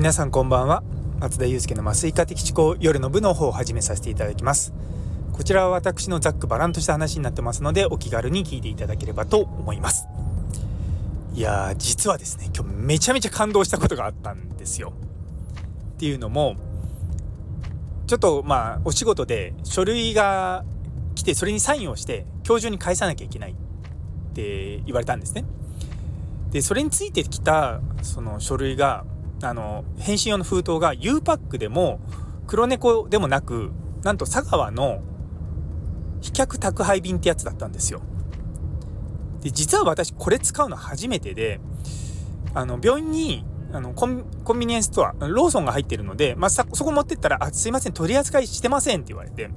皆さんこんばんは。松田祐介の麻酔科的思考夜の部の方を始めさせていただきます。こちらは私のざっくばらんとした話になってますのでお気軽に聞いていただければと思います。いやー実はですね今日めちゃめちゃ感動したことがあったんですよ。っていうのもちょっとまあお仕事で書類が来てそれにサインをして今日中に返さなきゃいけないって言われたんですね。でそれについてきたその書類があの返信用の封筒が U パックでも黒猫でもなくなんと佐川の飛脚宅配便ってやつだったんですよ。で実は私これ使うの初めてであの病院にあのコンビニエンスストアローソンが入ってるので、まあ、そこ持ってったら「あすいません取り扱いしてません」って言われて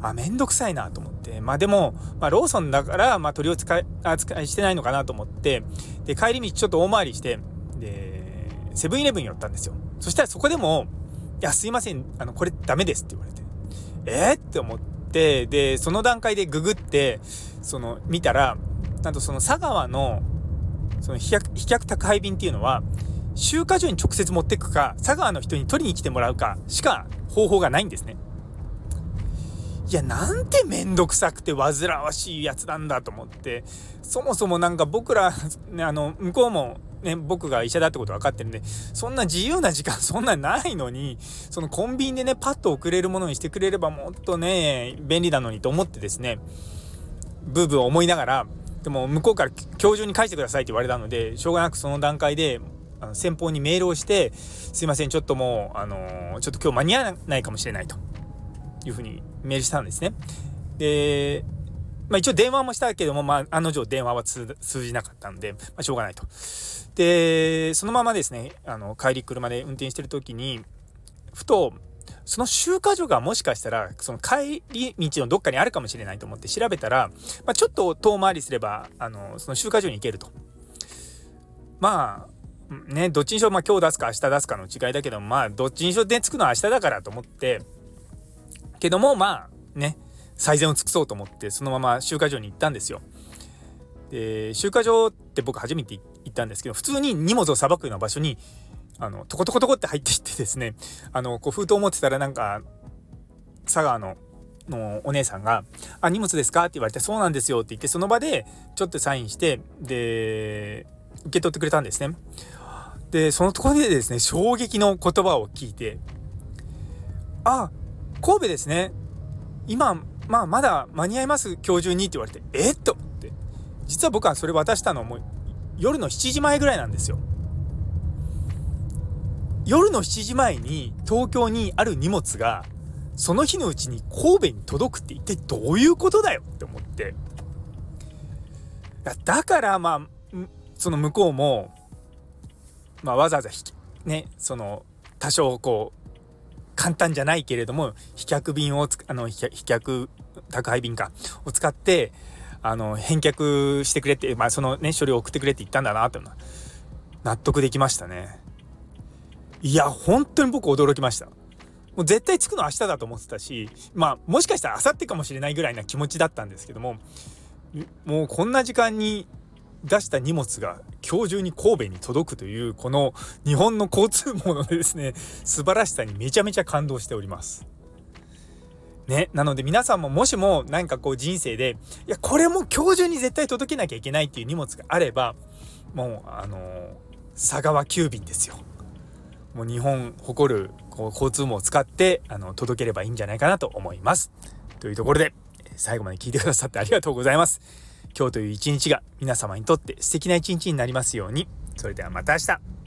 あめんどくさいなと思ってまあでも、まあ、ローソンだから、まあ、取り扱い扱いしてないのかなと思ってで帰り道ちょっと大回りしてでセブンイレブンに寄ったんですよ。そしたらそこでも、いや、すいません、あの、これダメですって言われて。えー、って思って、で、その段階でググって、その、見たら、なんとその佐川の、その飛脚、飛脚宅配便っていうのは、集荷所に直接持ってくか、佐川の人に取りに来てもらうかしか方法がないんですね。いや、なんてめんどくさくて煩わしいやつなんだと思って、そもそもなんか僕ら、ね、あの、向こうもね、僕が医者だってこと分かってるんで、そんな自由な時間そんなないのに、そのコンビニでね、パッと送れるものにしてくれればもっとね、便利なのにと思ってですね、ブーブー思いながら、でも向こうから今日中に返してくださいって言われたので、しょうがなくその段階で、あの先方にメールをして、すいません、ちょっともう、あのー、ちょっと今日間に合わないかもしれないというふうにメールしたんですね。で、まあ一応電話もしたけども、まあ案の定電話は通じなかったんで、まあしょうがないと。で、そのままですね、あの、帰り車で運転してる時に、ふと、その集荷所がもしかしたら、その帰り道のどっかにあるかもしれないと思って調べたら、まあ、ちょっと遠回りすれば、あの、その集荷所に行けると。まあ、ね、どっちにしろ、まあ、今日出すか明日出すかの違いだけど、まあ、どっちにしろで着くのは明日だからと思って、けども、まあ、ね、最善を尽くそうと思って、そのまま集荷所に行ったんですよ。で集荷場って僕初めて行ったんですけど普通に荷物をさばくような場所にあのトコトコトコって入っていってですねあのこう封筒を持ってたらなんか佐川ののお姉さんが「あ荷物ですか?」って言われて「そうなんですよ」って言ってその場でちょっとサインしてで受け取ってくれたんですね。でそのところでですね衝撃の言葉を聞いて「あ神戸ですね今まあまだ間に合います今日中に」って言われて「えっ?」とって実は僕はそれ渡したのも夜の7時前ぐらいなんですよ。夜の7時前に東京にある荷物がその日のうちに神戸に届くって一体どういうことだよって思ってだからまあその向こうも、まあ、わざわざねその多少こう簡単じゃないけれども飛脚便をあの飛脚宅配便かを使ってあの、返却してくれって、まあ、そのね、書類を送ってくれって言ったんだなっていうのは、納得できましたね。いや、本当に僕驚きました。もう絶対着くの明日だと思ってたし、まあ、もしかしたら明後日かもしれないぐらいな気持ちだったんですけども、もうこんな時間に出した荷物が今日中に神戸に届くという、この日本の交通網のですね、素晴らしさにめちゃめちゃ感動しております。ね、なので皆さんももしも何かこう人生で、いや、これも今日中に絶対届けなきゃいけないっていう荷物があれば、もう、あのー、佐川急便ですよ。もう日本誇るこう交通網を使ってあの届ければいいんじゃないかなと思います。というところで最後まで聞いてくださってありがとうございます。今日という一日が皆様にとって素敵な一日になりますように。それではまた明日。